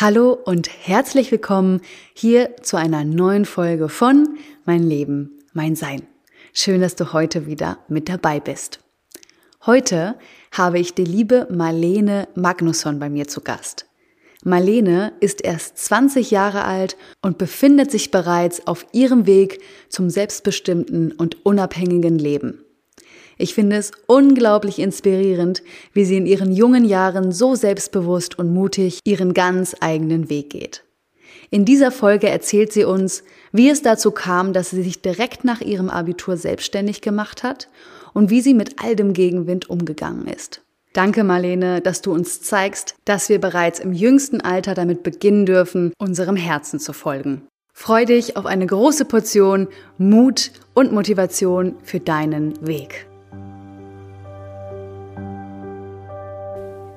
Hallo und herzlich willkommen hier zu einer neuen Folge von Mein Leben, mein Sein. Schön, dass du heute wieder mit dabei bist. Heute habe ich die liebe Marlene Magnusson bei mir zu Gast. Marlene ist erst 20 Jahre alt und befindet sich bereits auf ihrem Weg zum selbstbestimmten und unabhängigen Leben. Ich finde es unglaublich inspirierend, wie sie in ihren jungen Jahren so selbstbewusst und mutig ihren ganz eigenen Weg geht. In dieser Folge erzählt sie uns, wie es dazu kam, dass sie sich direkt nach ihrem Abitur selbstständig gemacht hat und wie sie mit all dem Gegenwind umgegangen ist. Danke, Marlene, dass du uns zeigst, dass wir bereits im jüngsten Alter damit beginnen dürfen, unserem Herzen zu folgen. Freu dich auf eine große Portion Mut und Motivation für deinen Weg.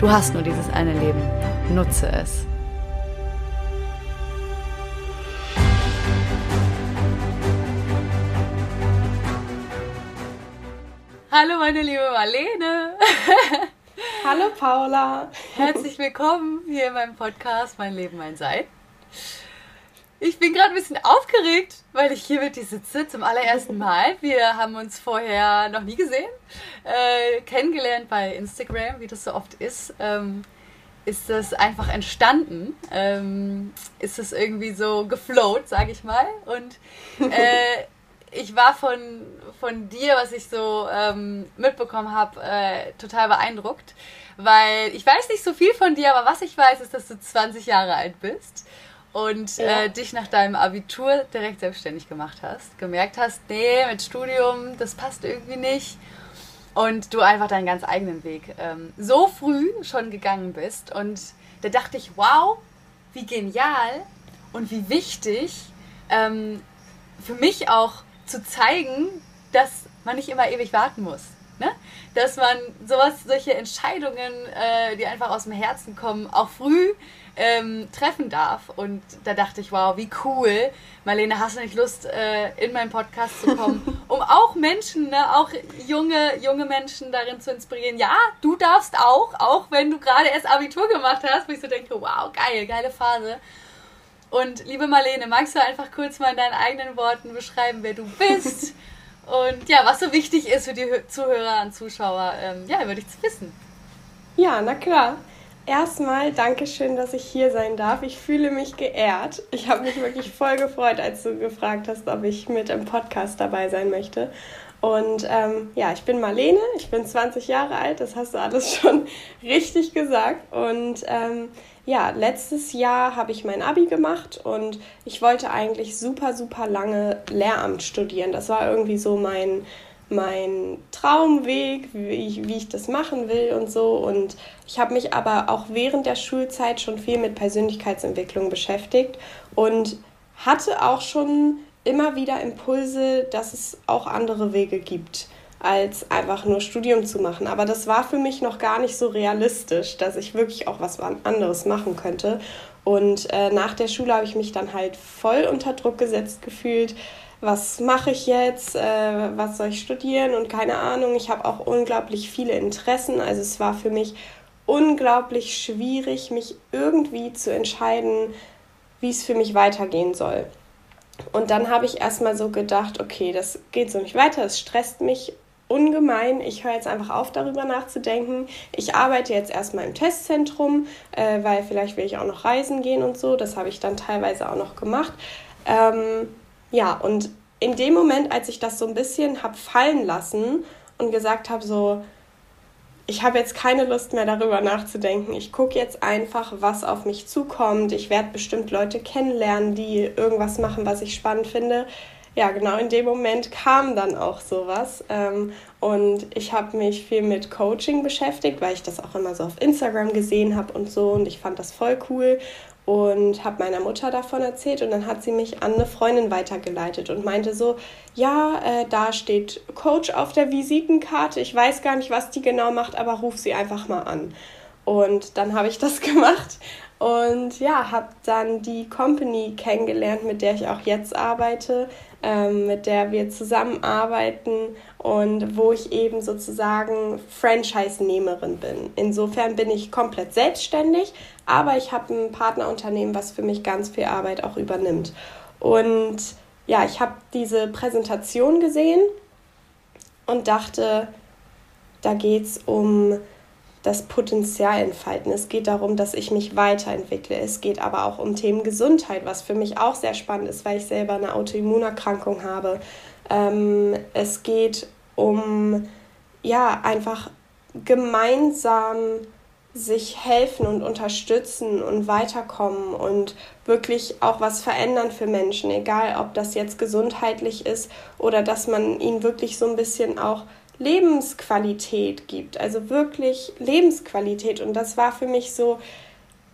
Du hast nur dieses eine Leben Nutze es. Hallo meine liebe Marlene. Hallo Paula. Herzlich willkommen hier in meinem Podcast Mein Leben, mein Sein. Ich bin gerade ein bisschen aufgeregt, weil ich hier mit dir sitze zum allerersten Mal. Wir haben uns vorher noch nie gesehen, äh, kennengelernt bei Instagram, wie das so oft ist. Ähm, ist das einfach entstanden. Ähm, ist es irgendwie so geflowt, sage ich mal. Und äh, ich war von, von dir, was ich so ähm, mitbekommen habe, äh, total beeindruckt. Weil ich weiß nicht so viel von dir, aber was ich weiß, ist, dass du 20 Jahre alt bist und ja. äh, dich nach deinem Abitur direkt selbstständig gemacht hast. Gemerkt hast, nee, mit Studium, das passt irgendwie nicht und du einfach deinen ganz eigenen Weg ähm, so früh schon gegangen bist. Und da dachte ich, wow, wie genial und wie wichtig ähm, für mich auch zu zeigen, dass man nicht immer ewig warten muss. Ne? Dass man sowas, solche Entscheidungen, äh, die einfach aus dem Herzen kommen, auch früh ähm, treffen darf. Und da dachte ich, wow, wie cool. Marlene, hast du nicht Lust, äh, in meinen Podcast zu kommen, um auch Menschen, ne, auch junge, junge Menschen darin zu inspirieren? Ja, du darfst auch, auch wenn du gerade erst Abitur gemacht hast, wo ich so denke, wow, geil, geile Phase. Und liebe Marlene, magst du einfach kurz mal in deinen eigenen Worten beschreiben, wer du bist? und ja, was so wichtig ist für die Zuhörer und Zuschauer, ähm, ja, würde ich zu wissen. Ja, na klar. Erstmal danke schön, dass ich hier sein darf. Ich fühle mich geehrt. Ich habe mich wirklich voll gefreut, als du gefragt hast, ob ich mit im Podcast dabei sein möchte. Und ähm, ja, ich bin Marlene, ich bin 20 Jahre alt, das hast du alles schon richtig gesagt. Und ähm, ja, letztes Jahr habe ich mein ABI gemacht und ich wollte eigentlich super, super lange Lehramt studieren. Das war irgendwie so mein, mein Traumweg, wie ich, wie ich das machen will und so. Und ich habe mich aber auch während der Schulzeit schon viel mit Persönlichkeitsentwicklung beschäftigt und hatte auch schon immer wieder Impulse, dass es auch andere Wege gibt, als einfach nur Studium zu machen. Aber das war für mich noch gar nicht so realistisch, dass ich wirklich auch was anderes machen könnte. Und äh, nach der Schule habe ich mich dann halt voll unter Druck gesetzt gefühlt was mache ich jetzt, äh, was soll ich studieren und keine Ahnung. Ich habe auch unglaublich viele Interessen. Also es war für mich unglaublich schwierig, mich irgendwie zu entscheiden, wie es für mich weitergehen soll. Und dann habe ich erstmal so gedacht, okay, das geht so nicht weiter, es stresst mich ungemein. Ich höre jetzt einfach auf, darüber nachzudenken. Ich arbeite jetzt erstmal im Testzentrum, äh, weil vielleicht will ich auch noch reisen gehen und so. Das habe ich dann teilweise auch noch gemacht. Ähm, ja, und in dem Moment, als ich das so ein bisschen habe fallen lassen und gesagt habe, so, ich habe jetzt keine Lust mehr darüber nachzudenken. Ich gucke jetzt einfach, was auf mich zukommt. Ich werde bestimmt Leute kennenlernen, die irgendwas machen, was ich spannend finde. Ja, genau in dem Moment kam dann auch sowas. Ähm, und ich habe mich viel mit Coaching beschäftigt, weil ich das auch immer so auf Instagram gesehen habe und so. Und ich fand das voll cool. Und habe meiner Mutter davon erzählt und dann hat sie mich an eine Freundin weitergeleitet und meinte so, ja, äh, da steht Coach auf der Visitenkarte, ich weiß gar nicht, was die genau macht, aber ruf sie einfach mal an. Und dann habe ich das gemacht und ja, habe dann die Company kennengelernt, mit der ich auch jetzt arbeite, ähm, mit der wir zusammenarbeiten und wo ich eben sozusagen Franchise-Nehmerin bin. Insofern bin ich komplett selbstständig, aber ich habe ein Partnerunternehmen, was für mich ganz viel Arbeit auch übernimmt. Und ja, ich habe diese Präsentation gesehen und dachte, da geht es um das Potenzial entfalten. Es geht darum, dass ich mich weiterentwickle. Es geht aber auch um Themen Gesundheit, was für mich auch sehr spannend ist, weil ich selber eine Autoimmunerkrankung habe. Ähm, es geht um ja einfach gemeinsam sich helfen und unterstützen und weiterkommen und wirklich auch was verändern für Menschen, egal ob das jetzt gesundheitlich ist oder dass man ihnen wirklich so ein bisschen auch Lebensqualität gibt, also wirklich Lebensqualität. Und das war für mich so,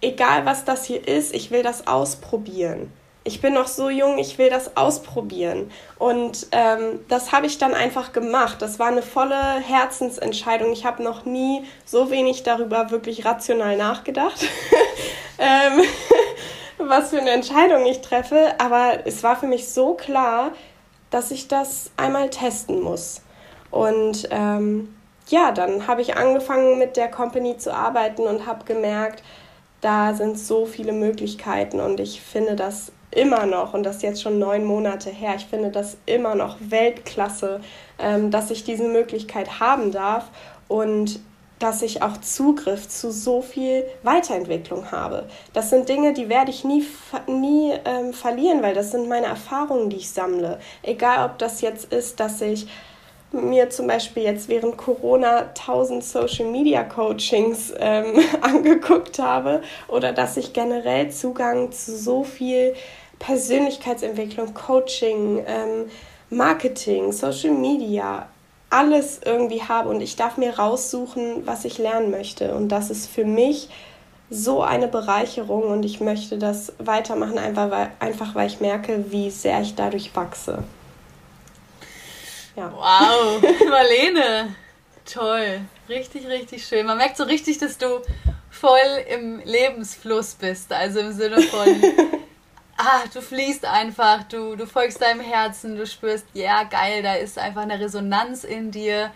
egal was das hier ist, ich will das ausprobieren. Ich bin noch so jung, ich will das ausprobieren. Und ähm, das habe ich dann einfach gemacht. Das war eine volle Herzensentscheidung. Ich habe noch nie so wenig darüber wirklich rational nachgedacht, ähm, was für eine Entscheidung ich treffe. Aber es war für mich so klar, dass ich das einmal testen muss. Und ähm, ja, dann habe ich angefangen mit der Company zu arbeiten und habe gemerkt, da sind so viele Möglichkeiten und ich finde das immer noch, und das ist jetzt schon neun Monate her, ich finde das immer noch Weltklasse, ähm, dass ich diese Möglichkeit haben darf und dass ich auch Zugriff zu so viel Weiterentwicklung habe. Das sind Dinge, die werde ich nie, nie ähm, verlieren, weil das sind meine Erfahrungen, die ich sammle. Egal, ob das jetzt ist, dass ich mir zum Beispiel jetzt während Corona 1000 Social Media Coachings ähm, angeguckt habe oder dass ich generell Zugang zu so viel Persönlichkeitsentwicklung, Coaching, ähm, Marketing, Social Media, alles irgendwie habe und ich darf mir raussuchen, was ich lernen möchte. Und das ist für mich so eine Bereicherung und ich möchte das weitermachen, einfach weil, einfach weil ich merke, wie sehr ich dadurch wachse. Ja. Wow, Marlene, toll, richtig, richtig schön. Man merkt so richtig, dass du voll im Lebensfluss bist, also im Sinne von, ah, du fließt einfach, du, du folgst deinem Herzen, du spürst, ja, geil, da ist einfach eine Resonanz in dir.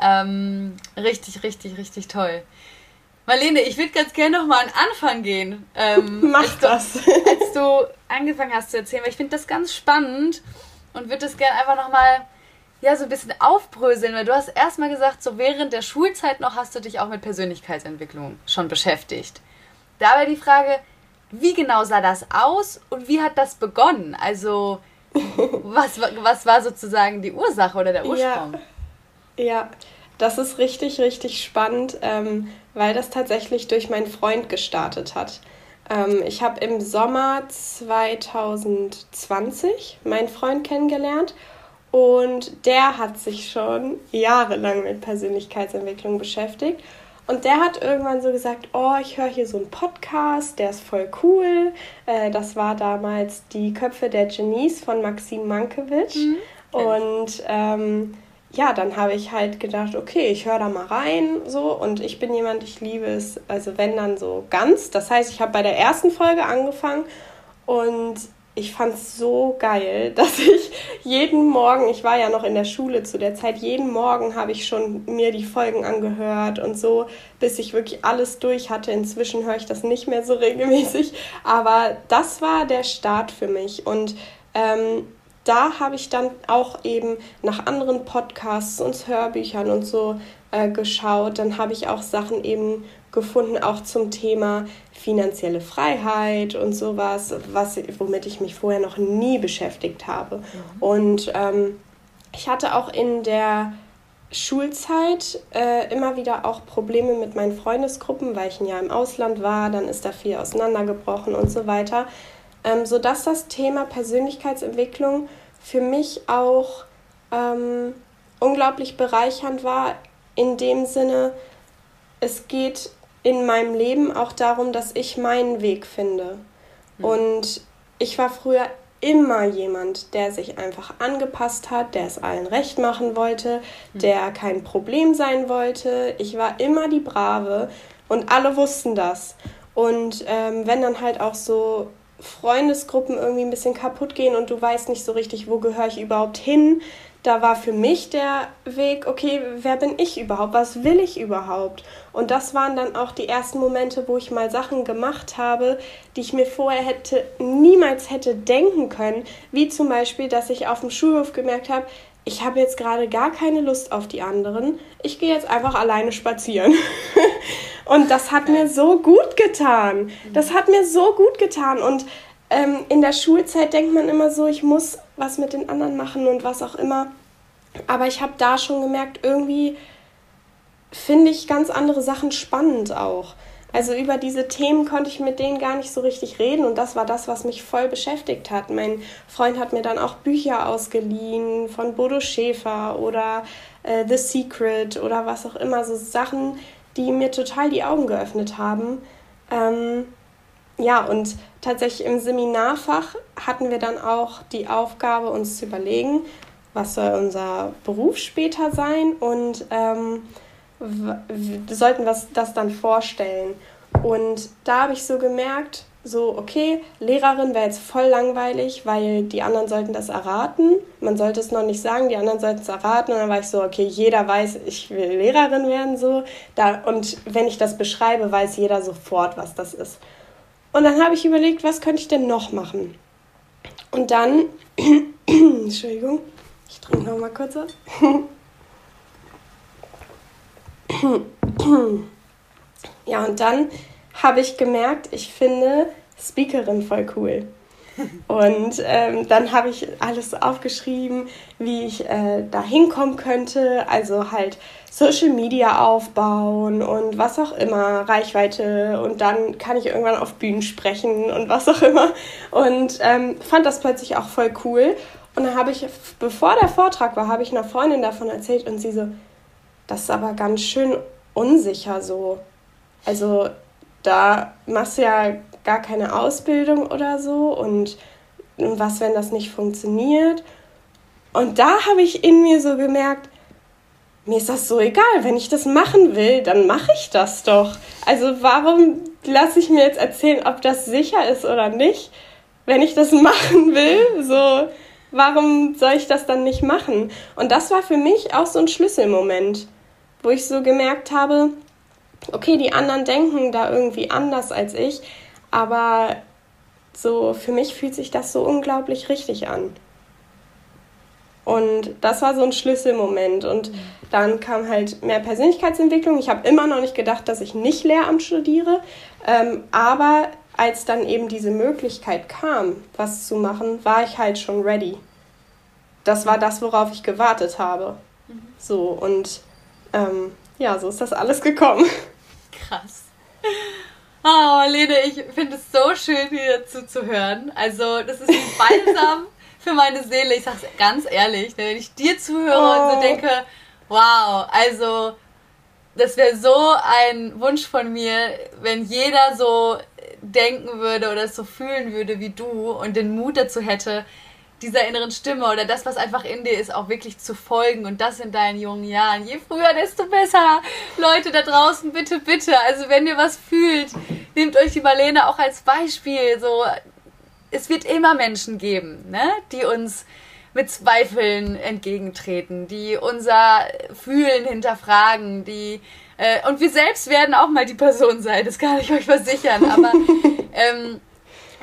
Ähm, richtig, richtig, richtig toll. Marlene, ich würde ganz gerne nochmal an Anfang gehen. Ähm, Mach als du, das. als du angefangen hast zu erzählen, weil ich finde das ganz spannend und würde das gerne einfach nochmal ja, so ein bisschen aufbröseln, weil du hast erstmal gesagt, so während der Schulzeit noch hast du dich auch mit Persönlichkeitsentwicklung schon beschäftigt. Dabei die Frage, wie genau sah das aus und wie hat das begonnen? Also, was, was war sozusagen die Ursache oder der Ursprung? Ja, ja das ist richtig, richtig spannend, ähm, weil das tatsächlich durch meinen Freund gestartet hat. Ähm, ich habe im Sommer 2020 meinen Freund kennengelernt und der hat sich schon jahrelang mit Persönlichkeitsentwicklung beschäftigt. Und der hat irgendwann so gesagt, oh, ich höre hier so einen Podcast, der ist voll cool. Äh, das war damals die Köpfe der Genies von Maxim Mankiewicz. Mhm. Und ähm, ja, dann habe ich halt gedacht, okay, ich höre da mal rein so und ich bin jemand, ich liebe es, also wenn dann so ganz. Das heißt, ich habe bei der ersten Folge angefangen und ich fand es so geil, dass ich jeden Morgen, ich war ja noch in der Schule zu der Zeit, jeden Morgen habe ich schon mir die Folgen angehört und so, bis ich wirklich alles durch hatte. Inzwischen höre ich das nicht mehr so regelmäßig, aber das war der Start für mich und ähm, da habe ich dann auch eben nach anderen Podcasts und Hörbüchern und so äh, geschaut. Dann habe ich auch Sachen eben gefunden, auch zum Thema finanzielle Freiheit und sowas, was, womit ich mich vorher noch nie beschäftigt habe. Mhm. Und ähm, ich hatte auch in der Schulzeit äh, immer wieder auch Probleme mit meinen Freundesgruppen, weil ich ein Jahr im Ausland war, dann ist da viel auseinandergebrochen und so weiter, ähm, sodass das Thema Persönlichkeitsentwicklung für mich auch ähm, unglaublich bereichernd war, in dem Sinne, es geht in meinem Leben auch darum, dass ich meinen Weg finde. Mhm. Und ich war früher immer jemand, der sich einfach angepasst hat, der es allen recht machen wollte, mhm. der kein Problem sein wollte. Ich war immer die Brave und alle wussten das. Und ähm, wenn dann halt auch so Freundesgruppen irgendwie ein bisschen kaputt gehen und du weißt nicht so richtig, wo gehöre ich überhaupt hin, da war für mich der Weg, okay, wer bin ich überhaupt? Was will ich überhaupt? Und das waren dann auch die ersten Momente, wo ich mal Sachen gemacht habe, die ich mir vorher hätte niemals hätte denken können, wie zum Beispiel, dass ich auf dem Schulhof gemerkt habe, ich habe jetzt gerade gar keine Lust auf die anderen. Ich gehe jetzt einfach alleine spazieren. und das hat mir so gut getan. Das hat mir so gut getan. Und ähm, in der Schulzeit denkt man immer so, ich muss was mit den anderen machen und was auch immer. Aber ich habe da schon gemerkt, irgendwie finde ich ganz andere Sachen spannend auch. Also über diese Themen konnte ich mit denen gar nicht so richtig reden und das war das, was mich voll beschäftigt hat. Mein Freund hat mir dann auch Bücher ausgeliehen von Bodo Schäfer oder äh, The Secret oder was auch immer, so Sachen, die mir total die Augen geöffnet haben. Ähm, ja, und tatsächlich im Seminarfach hatten wir dann auch die Aufgabe, uns zu überlegen, was soll unser Beruf später sein und ähm, sollten wir das dann vorstellen. Und da habe ich so gemerkt, so, okay, Lehrerin wäre jetzt voll langweilig, weil die anderen sollten das erraten. Man sollte es noch nicht sagen, die anderen sollten es erraten. Und dann war ich so, okay, jeder weiß, ich will Lehrerin werden, so. Da, und wenn ich das beschreibe, weiß jeder sofort, was das ist. Und dann habe ich überlegt, was könnte ich denn noch machen? Und dann, Entschuldigung, ich trinke noch mal kurz ja, und dann habe ich gemerkt, ich finde Speakerin voll cool. Und ähm, dann habe ich alles aufgeschrieben, wie ich äh, da hinkommen könnte. Also halt Social Media aufbauen und was auch immer, Reichweite. Und dann kann ich irgendwann auf Bühnen sprechen und was auch immer. Und ähm, fand das plötzlich auch voll cool. Und dann habe ich, bevor der Vortrag war, habe ich einer Freundin davon erzählt und sie so, das ist aber ganz schön unsicher so. Also da machst du ja gar keine Ausbildung oder so und was, wenn das nicht funktioniert? Und da habe ich in mir so gemerkt, mir ist das so egal, wenn ich das machen will, dann mache ich das doch. Also warum lasse ich mir jetzt erzählen, ob das sicher ist oder nicht? Wenn ich das machen will, so warum soll ich das dann nicht machen? Und das war für mich auch so ein Schlüsselmoment, wo ich so gemerkt habe, okay, die anderen denken da irgendwie anders als ich, aber so für mich fühlt sich das so unglaublich richtig an. Und das war so ein Schlüsselmoment. Und dann kam halt mehr Persönlichkeitsentwicklung. Ich habe immer noch nicht gedacht, dass ich nicht Lehramt studiere. Ähm, aber als dann eben diese Möglichkeit kam, was zu machen, war ich halt schon ready. Das war das, worauf ich gewartet habe. Mhm. So, und ähm, ja, so ist das alles gekommen. Krass. Oh, Lene, ich finde es so schön, hier zuzuhören. Also, das ist ein Balsam für meine Seele. Ich sag's ganz ehrlich, ne, wenn ich dir zuhöre oh. und so oh. denke, wow, also, das wäre so ein Wunsch von mir, wenn jeder so denken würde oder es so fühlen würde wie du und den Mut dazu hätte, dieser inneren Stimme oder das, was einfach in dir ist, auch wirklich zu folgen und das in deinen jungen Jahren. Je früher, desto besser. Leute da draußen, bitte, bitte. Also wenn ihr was fühlt, nehmt euch die Marlene auch als Beispiel. So, es wird immer Menschen geben, ne, die uns mit Zweifeln entgegentreten, die unser Fühlen hinterfragen, die äh, und wir selbst werden auch mal die Person sein, das kann ich euch versichern. Aber ähm,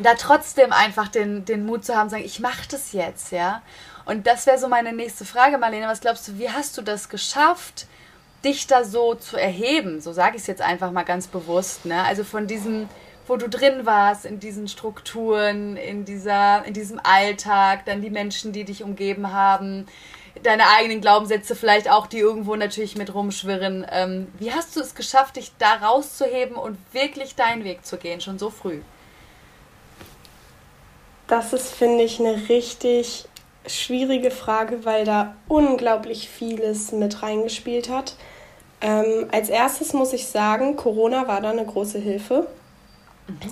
da trotzdem einfach den, den Mut zu haben, sagen, ich mache das jetzt, ja. Und das wäre so meine nächste Frage, Marlene. Was glaubst du, wie hast du das geschafft, dich da so zu erheben? So sage ich es jetzt einfach mal ganz bewusst. Ne? Also von diesem, wo du drin warst, in diesen Strukturen, in, dieser, in diesem Alltag, dann die Menschen, die dich umgeben haben, deine eigenen Glaubenssätze vielleicht auch, die irgendwo natürlich mit rumschwirren. Ähm, wie hast du es geschafft, dich da rauszuheben und wirklich deinen Weg zu gehen, schon so früh? Das ist, finde ich, eine richtig schwierige Frage, weil da unglaublich vieles mit reingespielt hat. Ähm, als erstes muss ich sagen, Corona war da eine große Hilfe.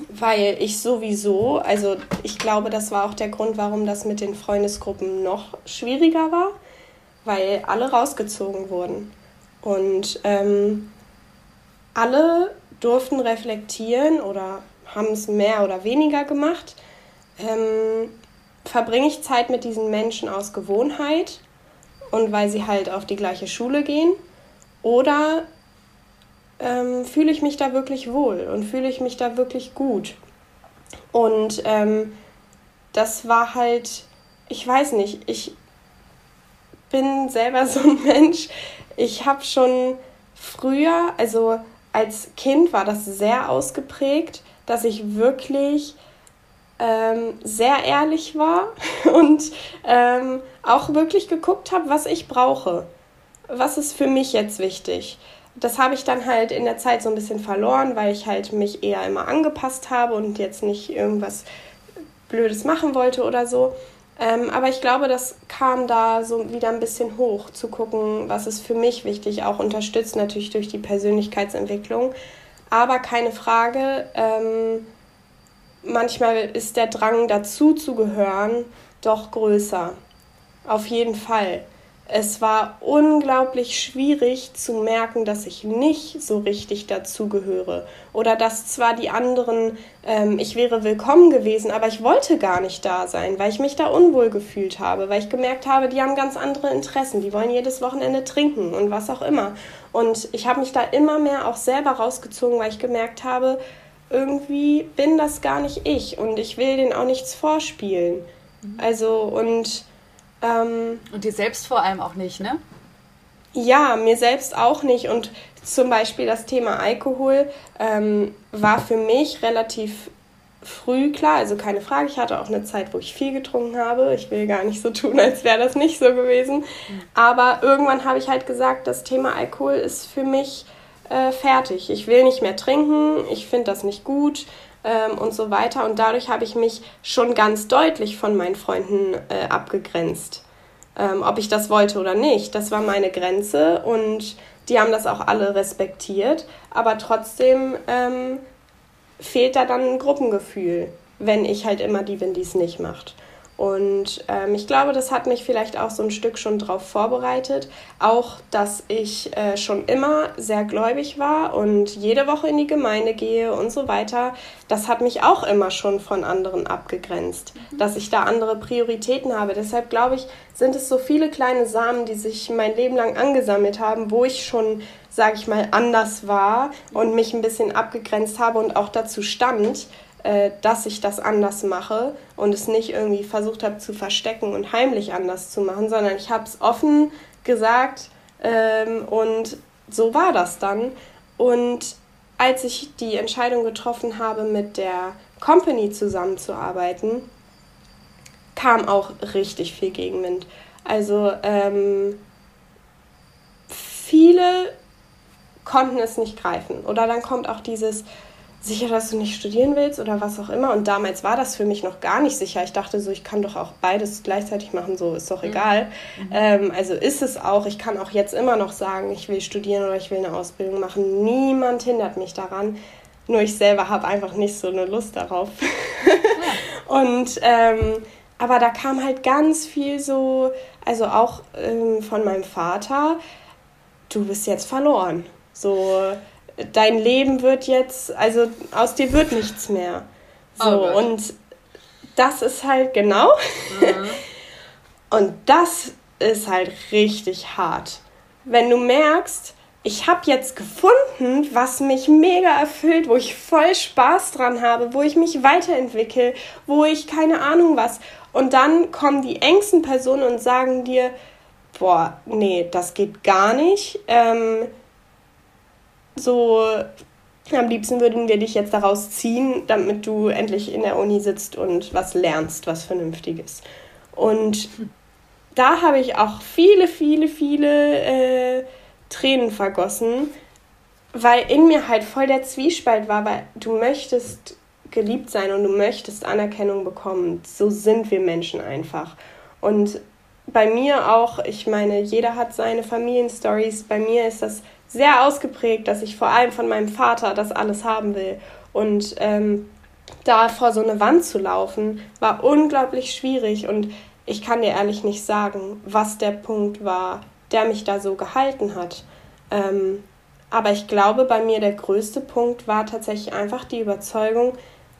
Weil ich sowieso, also ich glaube, das war auch der Grund, warum das mit den Freundesgruppen noch schwieriger war, weil alle rausgezogen wurden. Und ähm, alle durften reflektieren oder haben es mehr oder weniger gemacht. Ähm, verbringe ich Zeit mit diesen Menschen aus Gewohnheit und weil sie halt auf die gleiche Schule gehen? Oder ähm, fühle ich mich da wirklich wohl und fühle ich mich da wirklich gut. Und ähm, das war halt, ich weiß nicht, ich bin selber so ein Mensch. Ich habe schon früher, also als Kind war das sehr ausgeprägt, dass ich wirklich ähm, sehr ehrlich war und ähm, auch wirklich geguckt habe, was ich brauche. Was ist für mich jetzt wichtig? Das habe ich dann halt in der Zeit so ein bisschen verloren, weil ich halt mich eher immer angepasst habe und jetzt nicht irgendwas Blödes machen wollte oder so. Ähm, aber ich glaube, das kam da so wieder ein bisschen hoch, zu gucken, was ist für mich wichtig, auch unterstützt natürlich durch die Persönlichkeitsentwicklung. Aber keine Frage, ähm, manchmal ist der Drang dazu zu gehören doch größer. Auf jeden Fall es war unglaublich schwierig zu merken, dass ich nicht so richtig dazugehöre oder dass zwar die anderen, ähm, ich wäre willkommen gewesen, aber ich wollte gar nicht da sein, weil ich mich da unwohl gefühlt habe, weil ich gemerkt habe, die haben ganz andere Interessen, die wollen jedes Wochenende trinken und was auch immer. Und ich habe mich da immer mehr auch selber rausgezogen, weil ich gemerkt habe, irgendwie bin das gar nicht ich und ich will denen auch nichts vorspielen. Also und ähm, und dir selbst vor allem auch nicht, ne? Ja, mir selbst auch nicht. Und zum Beispiel das Thema Alkohol ähm, war für mich relativ früh klar, also keine Frage. Ich hatte auch eine Zeit, wo ich viel getrunken habe. Ich will gar nicht so tun, als wäre das nicht so gewesen. Aber irgendwann habe ich halt gesagt, das Thema Alkohol ist für mich äh, fertig. Ich will nicht mehr trinken. Ich finde das nicht gut ähm, und so weiter. Und dadurch habe ich mich schon ganz deutlich von meinen Freunden äh, abgegrenzt. Ähm, ob ich das wollte oder nicht, das war meine Grenze und die haben das auch alle respektiert. Aber trotzdem ähm, fehlt da dann ein Gruppengefühl, wenn ich halt immer die bin, die es nicht macht. Und ähm, ich glaube, das hat mich vielleicht auch so ein Stück schon darauf vorbereitet. Auch, dass ich äh, schon immer sehr gläubig war und jede Woche in die Gemeinde gehe und so weiter. Das hat mich auch immer schon von anderen abgegrenzt, mhm. dass ich da andere Prioritäten habe. Deshalb glaube ich, sind es so viele kleine Samen, die sich mein Leben lang angesammelt haben, wo ich schon, sage ich mal, anders war und mich ein bisschen abgegrenzt habe und auch dazu stand äh, dass ich das anders mache und es nicht irgendwie versucht habe zu verstecken und heimlich anders zu machen, sondern ich habe es offen gesagt ähm, und so war das dann. Und als ich die Entscheidung getroffen habe, mit der Company zusammenzuarbeiten, kam auch richtig viel Gegenwind. Also ähm, viele konnten es nicht greifen. Oder dann kommt auch dieses, sicher, dass du nicht studieren willst oder was auch immer. Und damals war das für mich noch gar nicht sicher. Ich dachte so, ich kann doch auch beides gleichzeitig machen, so ist doch mhm. egal. Mhm. Ähm, also ist es auch. Ich kann auch jetzt immer noch sagen, ich will studieren oder ich will eine Ausbildung machen. Niemand hindert mich daran. Nur ich selber habe einfach nicht so eine Lust darauf. Ja. Und ähm, aber da kam halt ganz viel so, also auch ähm, von meinem Vater, du bist jetzt verloren. So, dein Leben wird jetzt, also aus dir wird nichts mehr. So, oh und das ist halt genau. Mhm. und das ist halt richtig hart. Wenn du merkst, ich habe jetzt gefunden, was mich mega erfüllt, wo ich voll Spaß dran habe, wo ich mich weiterentwickle, wo ich keine Ahnung was. Und dann kommen die engsten Personen und sagen dir, boah, nee, das geht gar nicht. Ähm, so am liebsten würden wir dich jetzt daraus ziehen, damit du endlich in der Uni sitzt und was lernst, was Vernünftiges. Und da habe ich auch viele, viele, viele äh, Tränen vergossen, weil in mir halt voll der Zwiespalt war, weil du möchtest geliebt sein und du möchtest Anerkennung bekommen. So sind wir Menschen einfach. Und bei mir auch, ich meine, jeder hat seine Familienstories. Bei mir ist das sehr ausgeprägt, dass ich vor allem von meinem Vater das alles haben will. Und ähm, da vor so eine Wand zu laufen, war unglaublich schwierig. Und ich kann dir ehrlich nicht sagen, was der Punkt war, der mich da so gehalten hat. Ähm, aber ich glaube, bei mir der größte Punkt war tatsächlich einfach die Überzeugung,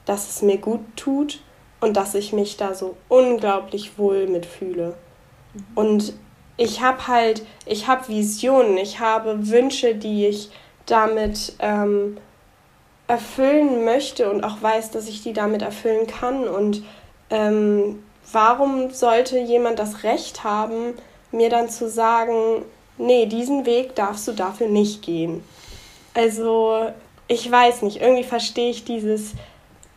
dass es mir gut tut und dass ich mich da so unglaublich wohl mitfühle. Mhm. Und ich habe halt, ich habe Visionen, ich habe Wünsche, die ich damit ähm, erfüllen möchte und auch weiß, dass ich die damit erfüllen kann. Und ähm, warum sollte jemand das Recht haben, mir dann zu sagen, nee, diesen Weg darfst du dafür nicht gehen? Also, ich weiß nicht, irgendwie verstehe ich dieses,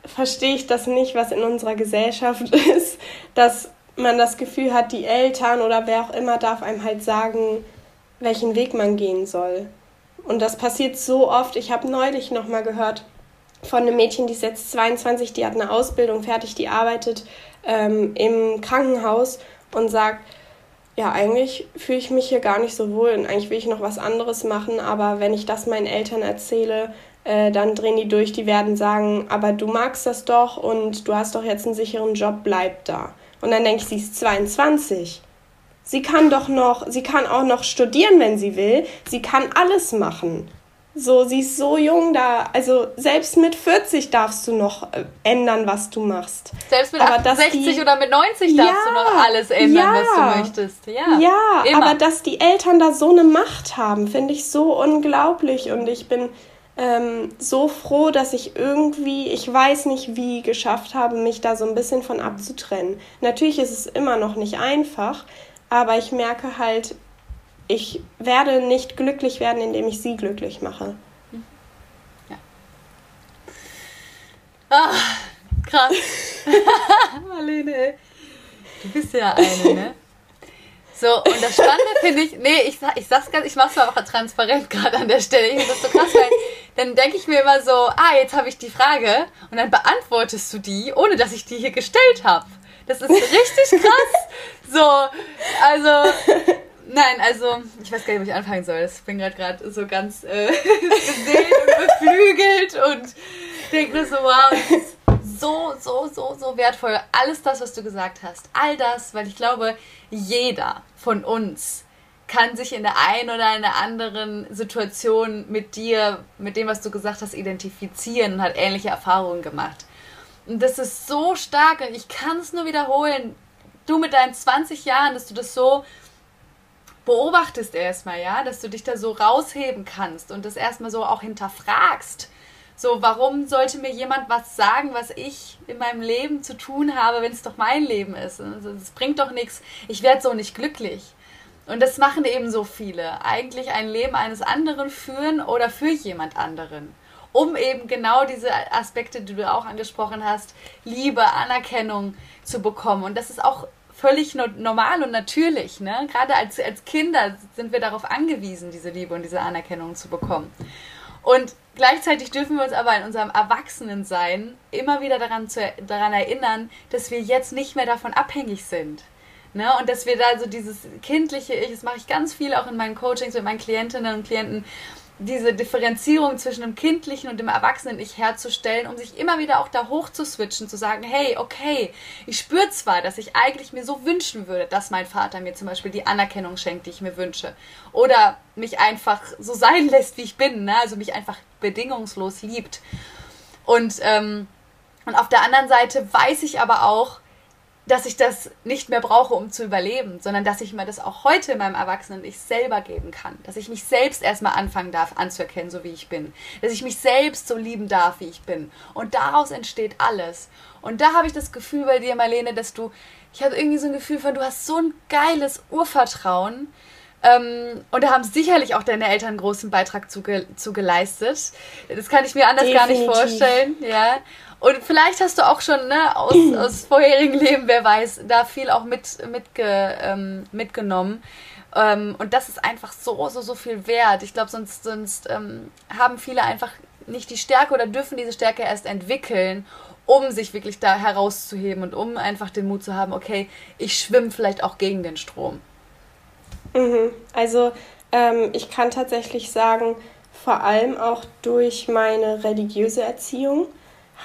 verstehe ich das nicht, was in unserer Gesellschaft ist, dass man das Gefühl hat, die Eltern oder wer auch immer darf einem halt sagen, welchen Weg man gehen soll. Und das passiert so oft. Ich habe neulich noch mal gehört von einem Mädchen, die ist jetzt 22, die hat eine Ausbildung fertig, die arbeitet ähm, im Krankenhaus und sagt, ja, eigentlich fühle ich mich hier gar nicht so wohl und eigentlich will ich noch was anderes machen, aber wenn ich das meinen Eltern erzähle, äh, dann drehen die durch, die werden sagen, aber du magst das doch und du hast doch jetzt einen sicheren Job, bleib da. Und dann denke ich, sie ist 22. Sie kann doch noch, sie kann auch noch studieren, wenn sie will. Sie kann alles machen. So, sie ist so jung da. Also selbst mit 40 darfst du noch äh, ändern, was du machst. Selbst mit aber 68 die, oder mit 90 darfst ja, du noch alles ändern, ja, was du möchtest. Ja, ja immer. aber dass die Eltern da so eine Macht haben, finde ich so unglaublich. Und ich bin ähm, so froh, dass ich irgendwie, ich weiß nicht wie, geschafft habe, mich da so ein bisschen von abzutrennen. Natürlich ist es immer noch nicht einfach, aber ich merke halt, ich werde nicht glücklich werden, indem ich sie glücklich mache. Ja. Ah, krass. Marlene, du bist ja eine, ne? So, und das Spannende finde ich, nee, ich, ich sag's ganz, ich mach's mal auch transparent gerade an der Stelle. Ich finde das so krass, weil dann denke ich mir immer so, ah, jetzt habe ich die Frage und dann beantwortest du die, ohne dass ich die hier gestellt habe. Das ist richtig krass. so, also, nein, also, ich weiß gar nicht, wo ich anfangen soll. Ich bin gerade gerade so ganz äh, beseelt und beflügelt und denke mir so, wow, das ist so, so, so, so wertvoll. Alles das, was du gesagt hast. All das, weil ich glaube, jeder von uns kann sich in der einen oder in der anderen Situation mit dir, mit dem, was du gesagt hast, identifizieren und hat ähnliche Erfahrungen gemacht. Und das ist so stark und ich kann es nur wiederholen. Du mit deinen 20 Jahren, dass du das so beobachtest erstmal, ja, dass du dich da so rausheben kannst und das erstmal so auch hinterfragst. So, warum sollte mir jemand was sagen, was ich in meinem Leben zu tun habe, wenn es doch mein Leben ist? Also, das bringt doch nichts. Ich werde so nicht glücklich. Und das machen eben so viele. Eigentlich ein Leben eines anderen führen oder für jemand anderen. Um eben genau diese Aspekte, die du auch angesprochen hast, Liebe, Anerkennung zu bekommen. Und das ist auch völlig normal und natürlich. Ne? Gerade als, als Kinder sind wir darauf angewiesen, diese Liebe und diese Anerkennung zu bekommen. Und gleichzeitig dürfen wir uns aber in unserem Erwachsenensein immer wieder daran, zu, daran erinnern, dass wir jetzt nicht mehr davon abhängig sind. Ne? Und dass wir da so dieses kindliche Ich, das mache ich ganz viel auch in meinen Coachings mit meinen Klientinnen und Klienten, diese Differenzierung zwischen dem kindlichen und dem erwachsenen Ich herzustellen, um sich immer wieder auch da hoch zu switchen, zu sagen, hey, okay, ich spüre zwar, dass ich eigentlich mir so wünschen würde, dass mein Vater mir zum Beispiel die Anerkennung schenkt, die ich mir wünsche. Oder mich einfach so sein lässt, wie ich bin, ne? also mich einfach bedingungslos liebt. Und, ähm, und auf der anderen Seite weiß ich aber auch, dass ich das nicht mehr brauche, um zu überleben, sondern dass ich mir das auch heute in meinem Erwachsenen ich selber geben kann. Dass ich mich selbst erstmal anfangen darf anzuerkennen, so wie ich bin. Dass ich mich selbst so lieben darf, wie ich bin. Und daraus entsteht alles. Und da habe ich das Gefühl bei dir, Marlene, dass du, ich habe irgendwie so ein Gefühl von, du hast so ein geiles Urvertrauen. Ähm, und da haben sicherlich auch deine Eltern einen großen Beitrag zu, zu geleistet. Das kann ich mir anders Definitiv. gar nicht vorstellen. Ja. Und vielleicht hast du auch schon ne, aus, aus vorherigen Leben, wer weiß, da viel auch mit, mitge, ähm, mitgenommen. Ähm, und das ist einfach so, so, so viel wert. Ich glaube, sonst, sonst ähm, haben viele einfach nicht die Stärke oder dürfen diese Stärke erst entwickeln, um sich wirklich da herauszuheben und um einfach den Mut zu haben, okay, ich schwimme vielleicht auch gegen den Strom. Mhm. Also ähm, ich kann tatsächlich sagen, vor allem auch durch meine religiöse Erziehung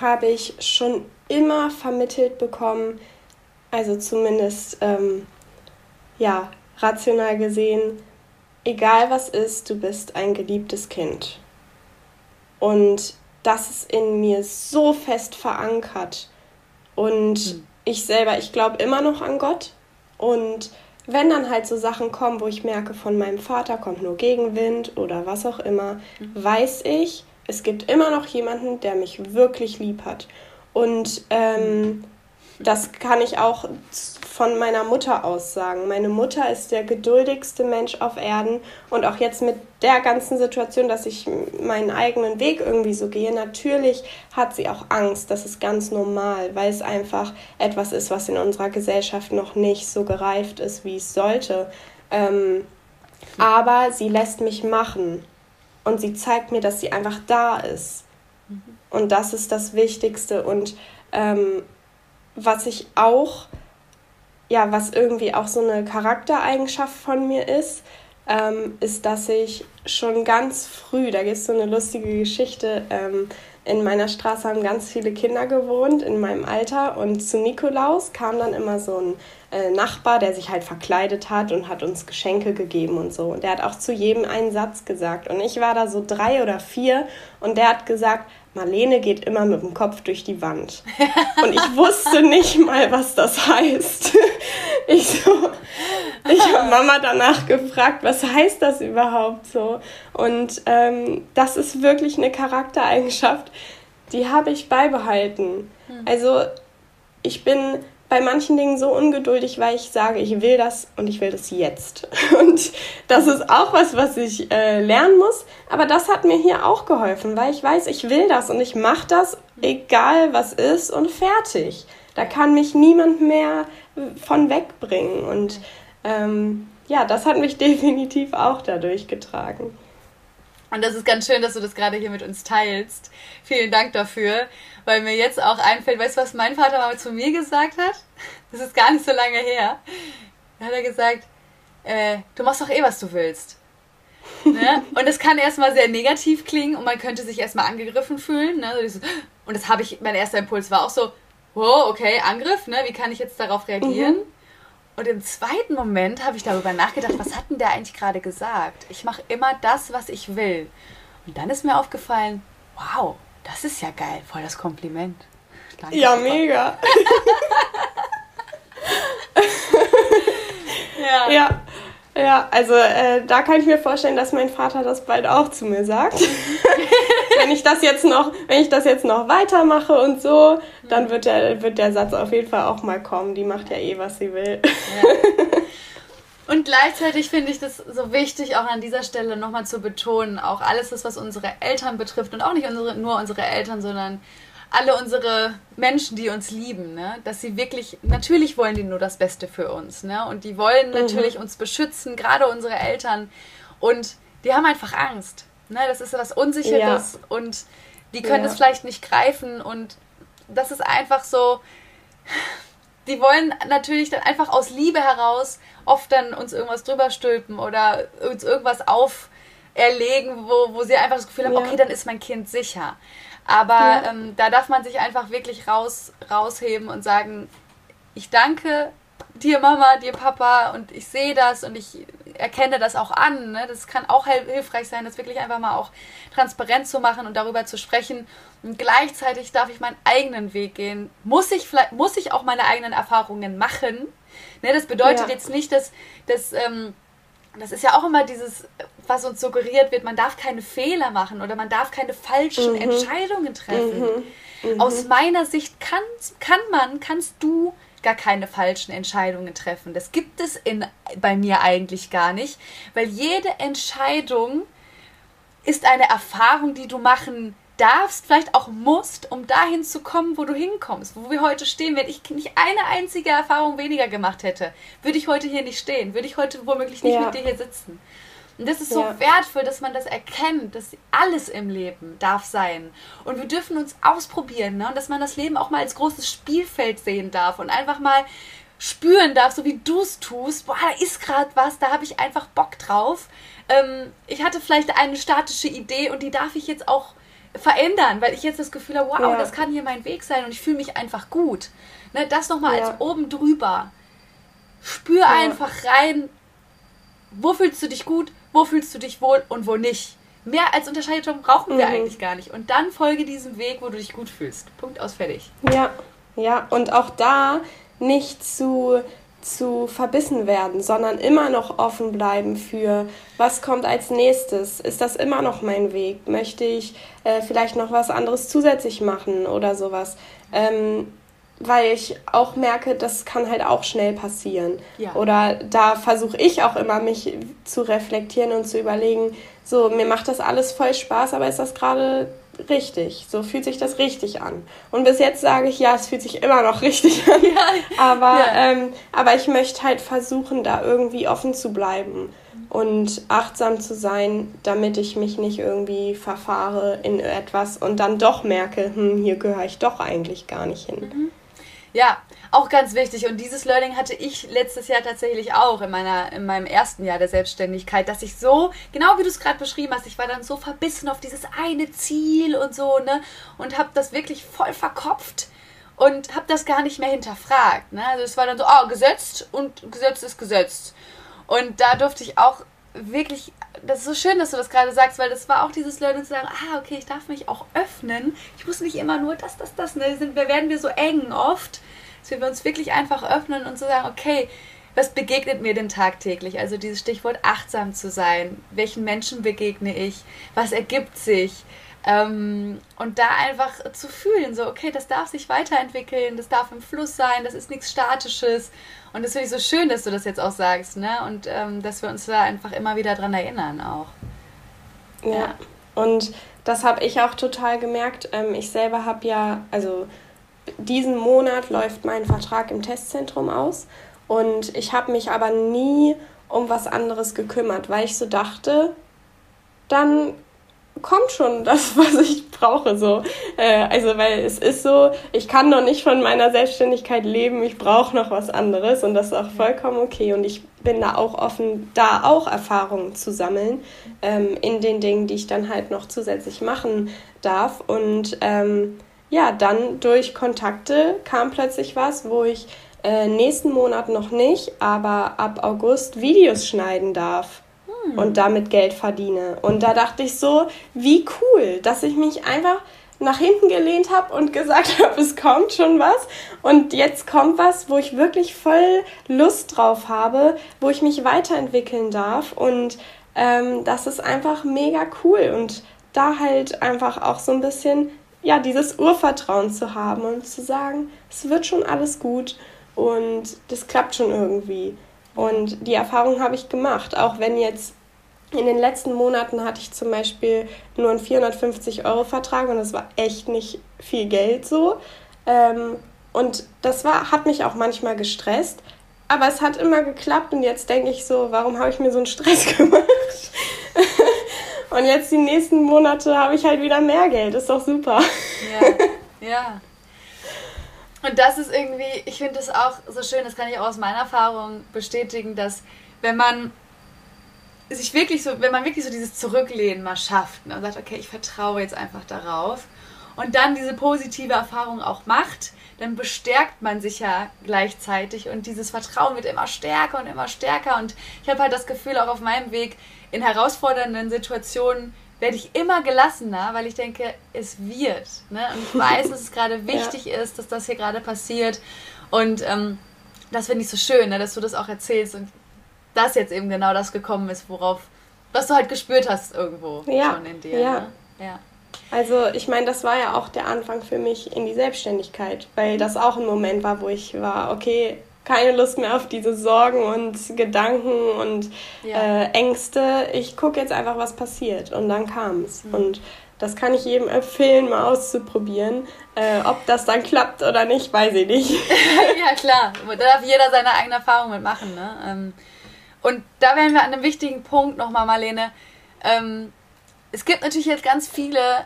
habe ich schon immer vermittelt bekommen, also zumindest ähm, ja, rational gesehen, egal was ist, du bist ein geliebtes Kind. Und das ist in mir so fest verankert. Und mhm. ich selber, ich glaube immer noch an Gott. Und wenn dann halt so Sachen kommen, wo ich merke, von meinem Vater kommt nur Gegenwind oder was auch immer, mhm. weiß ich, es gibt immer noch jemanden, der mich wirklich lieb hat. Und ähm, das kann ich auch von meiner Mutter aus sagen. Meine Mutter ist der geduldigste Mensch auf Erden und auch jetzt mit der ganzen Situation, dass ich meinen eigenen Weg irgendwie so gehe, natürlich hat sie auch Angst. Das ist ganz normal, weil es einfach etwas ist, was in unserer Gesellschaft noch nicht so gereift ist, wie es sollte. Ähm, aber sie lässt mich machen und sie zeigt mir, dass sie einfach da ist. Mhm. Und das ist das Wichtigste. Und ähm, was ich auch ja, was irgendwie auch so eine Charaktereigenschaft von mir ist, ähm, ist, dass ich schon ganz früh, da gibt es so eine lustige Geschichte, ähm, in meiner Straße haben ganz viele Kinder gewohnt in meinem Alter und zu Nikolaus kam dann immer so ein äh, Nachbar, der sich halt verkleidet hat und hat uns Geschenke gegeben und so. Und der hat auch zu jedem einen Satz gesagt. Und ich war da so drei oder vier und der hat gesagt, Marlene geht immer mit dem Kopf durch die Wand. Und ich wusste nicht mal, was das heißt. Ich, so, ich habe Mama danach gefragt, was heißt das überhaupt so? Und ähm, das ist wirklich eine Charaktereigenschaft, die habe ich beibehalten. Hm. Also ich bin bei manchen Dingen so ungeduldig, weil ich sage, ich will das und ich will das jetzt. Und das ist auch was, was ich äh, lernen muss. Aber das hat mir hier auch geholfen, weil ich weiß, ich will das und ich mache das, egal was ist und fertig. Da kann mich niemand mehr von wegbringen. Und ähm, ja, das hat mich definitiv auch dadurch getragen. Und das ist ganz schön, dass du das gerade hier mit uns teilst. Vielen Dank dafür, weil mir jetzt auch einfällt, weißt du, was mein Vater mal zu mir gesagt hat? Das ist gar nicht so lange her. Da hat er gesagt, äh, du machst doch eh, was du willst. ne? Und das kann erstmal sehr negativ klingen und man könnte sich erstmal angegriffen fühlen. Ne? Und das habe ich, mein erster Impuls war auch so, wow, okay, Angriff, ne? wie kann ich jetzt darauf reagieren? Mhm. Und im zweiten Moment habe ich darüber nachgedacht, was hat denn der eigentlich gerade gesagt? Ich mache immer das, was ich will. Und dann ist mir aufgefallen, wow, das ist ja geil, voll das Kompliment. Danke, ja, mega. ja. ja. Ja, also äh, da kann ich mir vorstellen, dass mein Vater das bald auch zu mir sagt. wenn ich das jetzt noch, wenn ich das jetzt noch weitermache und so, dann wird der, wird der Satz auf jeden Fall auch mal kommen. Die macht ja eh, was sie will. Und gleichzeitig finde ich das so wichtig, auch an dieser Stelle nochmal zu betonen, auch alles das, was unsere Eltern betrifft und auch nicht unsere, nur unsere Eltern, sondern alle unsere Menschen, die uns lieben, ne? dass sie wirklich, natürlich wollen die nur das Beste für uns. Ne? Und die wollen mhm. natürlich uns beschützen, gerade unsere Eltern. Und die haben einfach Angst. Ne? Das ist was Unsicheres ja. und die können es ja. vielleicht nicht greifen. Und das ist einfach so, die wollen natürlich dann einfach aus Liebe heraus oft dann uns irgendwas drüber stülpen oder uns irgendwas auferlegen, wo, wo sie einfach das Gefühl haben, ja. okay, dann ist mein Kind sicher. Aber ja. ähm, da darf man sich einfach wirklich raus, rausheben und sagen, ich danke dir Mama, dir Papa und ich sehe das und ich erkenne das auch an. Ne? Das kann auch hilfreich sein, das wirklich einfach mal auch transparent zu machen und darüber zu sprechen. Und gleichzeitig darf ich meinen eigenen Weg gehen. Muss ich, vielleicht, muss ich auch meine eigenen Erfahrungen machen? Ne? Das bedeutet ja. jetzt nicht, dass, dass ähm, das ist ja auch immer dieses, was uns suggeriert wird, man darf keine Fehler machen oder man darf keine falschen mhm. Entscheidungen treffen. Mhm. Mhm. Aus meiner Sicht kann, kann man, kannst du gar keine falschen Entscheidungen treffen. Das gibt es in, bei mir eigentlich gar nicht, weil jede Entscheidung ist eine Erfahrung, die du machen darfst, vielleicht auch musst, um dahin zu kommen, wo du hinkommst, wo wir heute stehen. Wenn ich nicht eine einzige Erfahrung weniger gemacht hätte, würde ich heute hier nicht stehen, würde ich heute womöglich nicht ja. mit dir hier sitzen. Und das ist so ja. wertvoll, dass man das erkennt, dass alles im Leben darf sein. Und wir dürfen uns ausprobieren, ne? Und dass man das Leben auch mal als großes Spielfeld sehen darf und einfach mal spüren darf, so wie du es tust. Boah, da ist gerade was, da habe ich einfach Bock drauf. Ähm, ich hatte vielleicht eine statische Idee und die darf ich jetzt auch verändern, weil ich jetzt das Gefühl habe, wow, ja. das kann hier mein Weg sein und ich fühle mich einfach gut. Ne, das nochmal ja. als oben drüber. Spür ja. einfach rein, wo fühlst du dich gut, wo fühlst du dich wohl und wo nicht. Mehr als Unterscheidung brauchen wir mhm. eigentlich gar nicht. Und dann folge diesem Weg, wo du dich gut fühlst. Punkt aus, fertig. Ja, ja. Und auch da nicht zu, zu verbissen werden, sondern immer noch offen bleiben für, was kommt als nächstes. Ist das immer noch mein Weg? Möchte ich äh, vielleicht noch was anderes zusätzlich machen oder sowas? Ähm, weil ich auch merke, das kann halt auch schnell passieren. Ja. Oder da versuche ich auch immer, mich zu reflektieren und zu überlegen, so, mir macht das alles voll Spaß, aber ist das gerade richtig? So fühlt sich das richtig an. Und bis jetzt sage ich, ja, es fühlt sich immer noch richtig an. Ja. Aber, ja. Ähm, aber ich möchte halt versuchen, da irgendwie offen zu bleiben und achtsam zu sein, damit ich mich nicht irgendwie verfahre in etwas und dann doch merke, hm, hier gehöre ich doch eigentlich gar nicht hin. Mhm. Ja, auch ganz wichtig. Und dieses Learning hatte ich letztes Jahr tatsächlich auch in, meiner, in meinem ersten Jahr der Selbstständigkeit, dass ich so, genau wie du es gerade beschrieben hast, ich war dann so verbissen auf dieses eine Ziel und so, ne? Und habe das wirklich voll verkopft und habe das gar nicht mehr hinterfragt. Ne? Also es war dann so, oh, gesetzt und gesetzt ist gesetzt. Und da durfte ich auch wirklich, das ist so schön, dass du das gerade sagst, weil das war auch dieses Learning zu sagen, ah, okay, ich darf mich auch öffnen. Ich muss nicht immer nur das, das, das, ne? wir werden wir so eng oft, dass wir uns wirklich einfach öffnen und zu sagen, okay, was begegnet mir denn tagtäglich? Also dieses Stichwort achtsam zu sein. Welchen Menschen begegne ich? Was ergibt sich? Ähm, und da einfach zu fühlen, so, okay, das darf sich weiterentwickeln, das darf im Fluss sein, das ist nichts Statisches. Und das finde ich so schön, dass du das jetzt auch sagst, ne? Und ähm, dass wir uns da einfach immer wieder dran erinnern auch. Ja. ja. Und das habe ich auch total gemerkt. Ähm, ich selber habe ja, also diesen Monat läuft mein Vertrag im Testzentrum aus. Und ich habe mich aber nie um was anderes gekümmert, weil ich so dachte, dann kommt schon das, was ich brauche. So. Äh, also, weil es ist so, ich kann noch nicht von meiner Selbstständigkeit leben, ich brauche noch was anderes und das ist auch vollkommen okay. Und ich bin da auch offen, da auch Erfahrungen zu sammeln ähm, in den Dingen, die ich dann halt noch zusätzlich machen darf. Und ähm, ja, dann durch Kontakte kam plötzlich was, wo ich äh, nächsten Monat noch nicht, aber ab August Videos schneiden darf hm. und damit Geld verdiene. Und da dachte ich so, wie cool, dass ich mich einfach nach hinten gelehnt habe und gesagt habe, es kommt schon was. Und jetzt kommt was, wo ich wirklich voll Lust drauf habe, wo ich mich weiterentwickeln darf. Und ähm, das ist einfach mega cool. Und da halt einfach auch so ein bisschen, ja, dieses Urvertrauen zu haben und zu sagen, es wird schon alles gut und das klappt schon irgendwie. Und die Erfahrung habe ich gemacht, auch wenn jetzt in den letzten Monaten hatte ich zum Beispiel nur einen 450-Euro-Vertrag und das war echt nicht viel Geld so. Ähm, und das war, hat mich auch manchmal gestresst. Aber es hat immer geklappt und jetzt denke ich so, warum habe ich mir so einen Stress gemacht? Und jetzt die nächsten Monate habe ich halt wieder mehr Geld. Ist doch super. Ja, ja. Und das ist irgendwie, ich finde das auch so schön, das kann ich auch aus meiner Erfahrung bestätigen, dass wenn man sich wirklich so, wenn man wirklich so dieses Zurücklehnen mal schafft ne, und sagt, okay, ich vertraue jetzt einfach darauf und dann diese positive Erfahrung auch macht, dann bestärkt man sich ja gleichzeitig und dieses Vertrauen wird immer stärker und immer stärker und ich habe halt das Gefühl auch auf meinem Weg in herausfordernden Situationen werde ich immer gelassener, weil ich denke, es wird. Ne? Und ich weiß, dass es gerade wichtig ja. ist, dass das hier gerade passiert. Und ähm, das finde ich so schön, ne? dass du das auch erzählst und dass jetzt eben genau das gekommen ist, worauf, was du halt gespürt hast irgendwo ja. schon in dir. Ja. Ne? ja. Also ich meine, das war ja auch der Anfang für mich in die Selbstständigkeit, weil das auch ein Moment war, wo ich war, okay, keine Lust mehr auf diese Sorgen und Gedanken und ja. äh, Ängste. Ich gucke jetzt einfach, was passiert. Und dann kam es. Mhm. Und das kann ich jedem empfehlen, mal auszuprobieren. Äh, ob das dann klappt oder nicht, weiß ich nicht. ja, klar. Da darf jeder seine eigene Erfahrung mitmachen. Ne? Ähm, und da wären wir an einem wichtigen Punkt nochmal, Marlene. Ähm, es gibt natürlich jetzt ganz viele,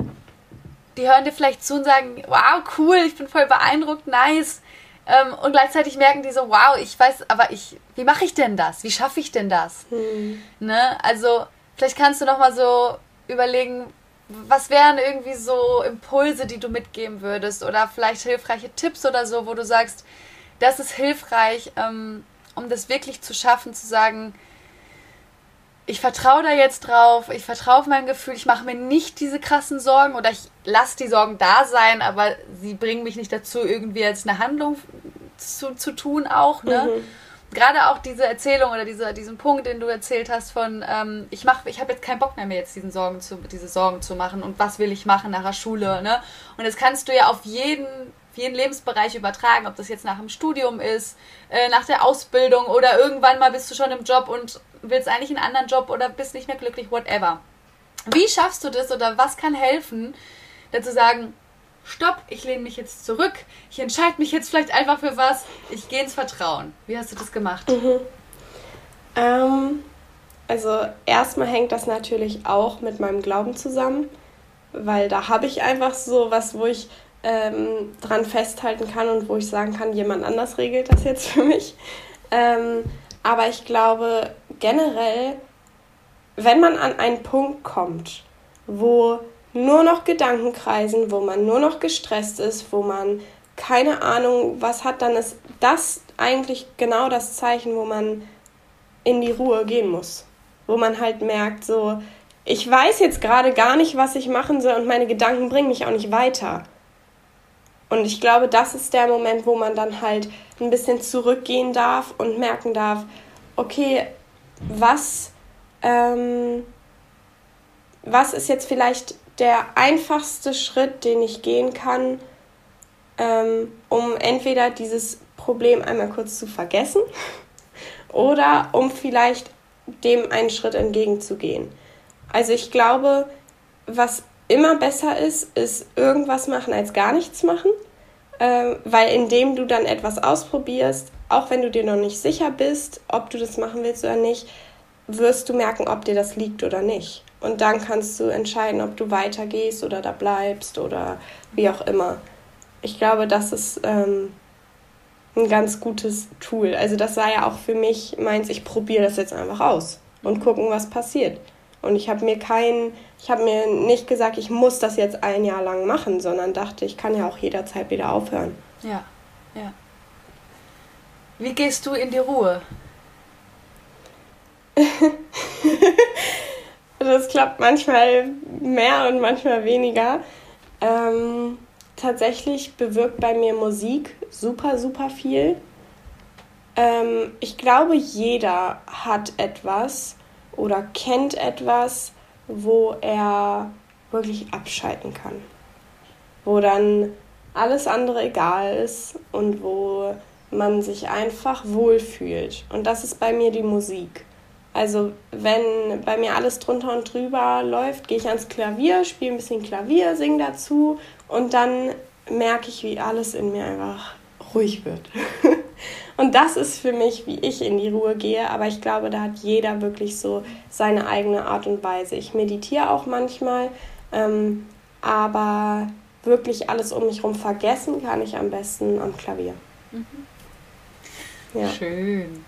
die hören dir vielleicht zu und sagen, wow, cool, ich bin voll beeindruckt, nice Ähm, und gleichzeitig merken die so, wow, ich weiß, aber ich, wie mache ich denn das? Wie schaffe ich denn das? Hm. Ne? Also, vielleicht kannst du noch mal so überlegen, was wären irgendwie so Impulse, die du mitgeben würdest oder vielleicht hilfreiche Tipps oder so, wo du sagst, das ist hilfreich, ähm, um das wirklich zu schaffen, zu sagen, ich vertraue da jetzt drauf, ich vertraue auf mein Gefühl, ich mache mir nicht diese krassen Sorgen oder ich lasse die Sorgen da sein, aber sie bringen mich nicht dazu, irgendwie jetzt eine Handlung zu, zu tun auch. Ne? Mhm. Gerade auch diese Erzählung oder diese, diesen Punkt, den du erzählt hast von, ähm, ich mach, ich habe jetzt keinen Bock mehr, mir jetzt diesen Sorgen zu, diese Sorgen zu machen und was will ich machen nach der Schule. Ne? Und das kannst du ja auf jeden jeden Lebensbereich übertragen, ob das jetzt nach dem Studium ist, äh, nach der Ausbildung oder irgendwann mal bist du schon im Job und willst eigentlich einen anderen Job oder bist nicht mehr glücklich, whatever. Wie schaffst du das oder was kann helfen, dazu sagen, stopp, ich lehne mich jetzt zurück, ich entscheide mich jetzt vielleicht einfach für was, ich gehe ins Vertrauen. Wie hast du das gemacht? Ähm, also erstmal hängt das natürlich auch mit meinem Glauben zusammen, weil da habe ich einfach so was, wo ich ähm, dran festhalten kann und wo ich sagen kann, jemand anders regelt das jetzt für mich. Ähm, aber ich glaube generell, wenn man an einen Punkt kommt, wo nur noch Gedanken kreisen, wo man nur noch gestresst ist, wo man keine Ahnung was hat, dann ist das eigentlich genau das Zeichen, wo man in die Ruhe gehen muss. Wo man halt merkt, so, ich weiß jetzt gerade gar nicht, was ich machen soll und meine Gedanken bringen mich auch nicht weiter. Und ich glaube, das ist der Moment, wo man dann halt ein bisschen zurückgehen darf und merken darf, okay, was, ähm, was ist jetzt vielleicht der einfachste Schritt, den ich gehen kann, ähm, um entweder dieses Problem einmal kurz zu vergessen oder um vielleicht dem einen Schritt entgegenzugehen. Also ich glaube, was immer besser ist, ist irgendwas machen als gar nichts machen, äh, weil indem du dann etwas ausprobierst, auch wenn du dir noch nicht sicher bist, ob du das machen willst oder nicht, wirst du merken, ob dir das liegt oder nicht. Und dann kannst du entscheiden, ob du weitergehst oder da bleibst oder wie auch immer. Ich glaube, das ist ähm, ein ganz gutes Tool. Also das war ja auch für mich meins, ich probiere das jetzt einfach aus und gucken, was passiert. Und ich habe mir kein, ich habe mir nicht gesagt, ich muss das jetzt ein Jahr lang machen, sondern dachte, ich kann ja auch jederzeit wieder aufhören. Ja, ja. Wie gehst du in die Ruhe? das klappt manchmal mehr und manchmal weniger. Ähm, tatsächlich bewirkt bei mir Musik super, super viel. Ähm, ich glaube, jeder hat etwas, oder kennt etwas, wo er wirklich abschalten kann. Wo dann alles andere egal ist und wo man sich einfach wohlfühlt. Und das ist bei mir die Musik. Also wenn bei mir alles drunter und drüber läuft, gehe ich ans Klavier, spiele ein bisschen Klavier, singe dazu und dann merke ich, wie alles in mir einfach ruhig wird. Und das ist für mich, wie ich in die Ruhe gehe. Aber ich glaube, da hat jeder wirklich so seine eigene Art und Weise. Ich meditiere auch manchmal, ähm, aber wirklich alles um mich herum vergessen kann ich am besten am Klavier. Mhm. Ja. Schön.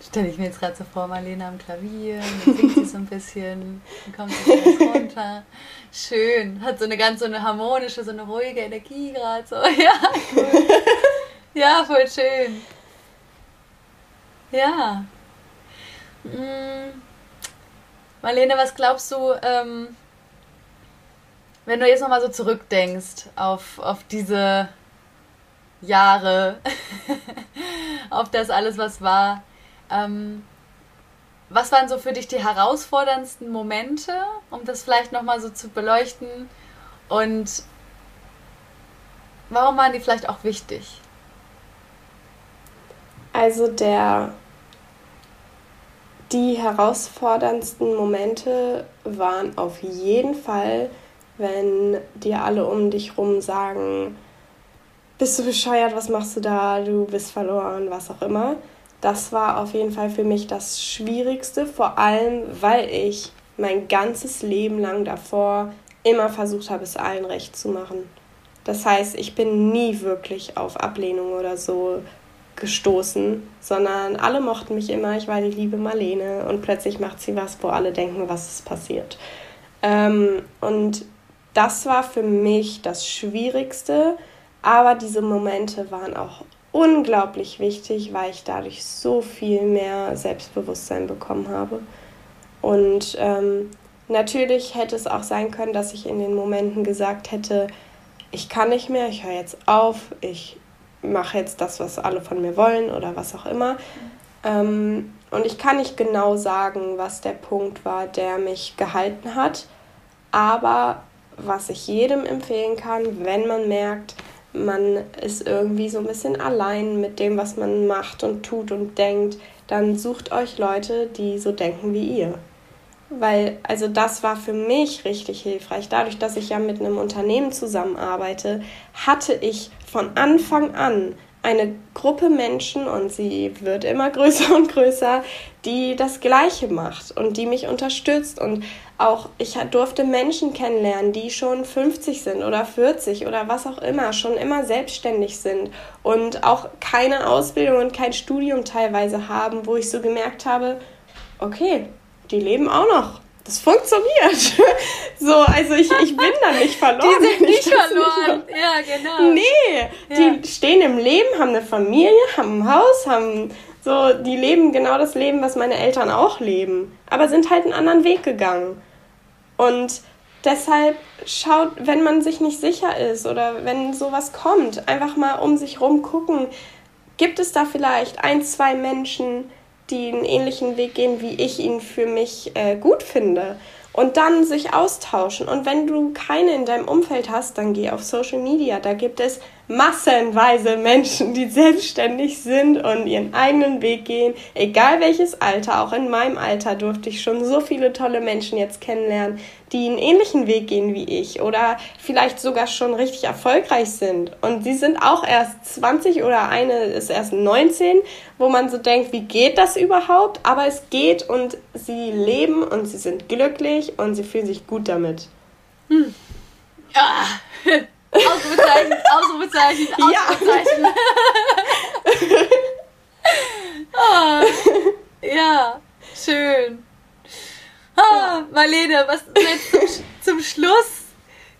Stelle ich mir jetzt gerade so vor, Marlene am Klavier, dann singt sie so ein bisschen, dann kommt sie so runter. Schön. Hat so eine ganz so eine harmonische, so eine ruhige Energie gerade so. Ja, cool. Ja, voll schön. Ja. Hm. Marlene, was glaubst du, ähm, wenn du jetzt nochmal so zurückdenkst auf, auf diese Jahre, auf das alles, was war, ähm, was waren so für dich die herausforderndsten Momente, um das vielleicht nochmal so zu beleuchten? Und warum waren die vielleicht auch wichtig? Also der die herausforderndsten Momente waren auf jeden Fall, wenn dir alle um dich rum sagen, bist du bescheuert, was machst du da, du bist verloren, was auch immer. Das war auf jeden Fall für mich das Schwierigste, vor allem weil ich mein ganzes Leben lang davor immer versucht habe, es allen recht zu machen. Das heißt, ich bin nie wirklich auf Ablehnung oder so gestoßen, sondern alle mochten mich immer. Ich war die liebe Marlene und plötzlich macht sie was, wo alle denken, was ist passiert. Ähm, und das war für mich das Schwierigste, aber diese Momente waren auch unglaublich wichtig, weil ich dadurch so viel mehr Selbstbewusstsein bekommen habe. Und ähm, natürlich hätte es auch sein können, dass ich in den Momenten gesagt hätte, ich kann nicht mehr, ich höre jetzt auf, ich mache jetzt das, was alle von mir wollen oder was auch immer. Ähm, und ich kann nicht genau sagen, was der Punkt war, der mich gehalten hat. Aber was ich jedem empfehlen kann, wenn man merkt, man ist irgendwie so ein bisschen allein mit dem, was man macht und tut und denkt, dann sucht euch Leute, die so denken wie ihr. Weil, also das war für mich richtig hilfreich. Dadurch, dass ich ja mit einem Unternehmen zusammenarbeite, hatte ich von Anfang an eine Gruppe Menschen und sie wird immer größer und größer, die das Gleiche macht und die mich unterstützt. Und auch ich durfte Menschen kennenlernen, die schon 50 sind oder 40 oder was auch immer, schon immer selbstständig sind und auch keine Ausbildung und kein Studium teilweise haben, wo ich so gemerkt habe, okay, die leben auch noch das funktioniert. So, also ich, ich bin da nicht verloren. Die sind nicht verloren. Nicht ja, genau. Nee, ja. die stehen im Leben, haben eine Familie, haben ein Haus, haben so, die leben genau das Leben, was meine Eltern auch leben, aber sind halt einen anderen Weg gegangen. Und deshalb schaut, wenn man sich nicht sicher ist oder wenn sowas kommt, einfach mal um sich rum gucken, gibt es da vielleicht ein, zwei Menschen, die einen ähnlichen Weg gehen, wie ich ihn für mich äh, gut finde. Und dann sich austauschen. Und wenn du keine in deinem Umfeld hast, dann geh auf Social Media. Da gibt es massenweise Menschen, die selbstständig sind und ihren eigenen Weg gehen, egal welches Alter. Auch in meinem Alter durfte ich schon so viele tolle Menschen jetzt kennenlernen, die einen ähnlichen Weg gehen wie ich oder vielleicht sogar schon richtig erfolgreich sind. Und sie sind auch erst 20 oder eine ist erst 19, wo man so denkt, wie geht das überhaupt? Aber es geht und sie leben und sie sind glücklich und sie fühlen sich gut damit. Hm. Ja. Ausrufezeichen, Ausrufezeichen, Ausrufezeichen. Ja. oh, ja, schön. Ah, Marlene, was jetzt zum, zum Schluss?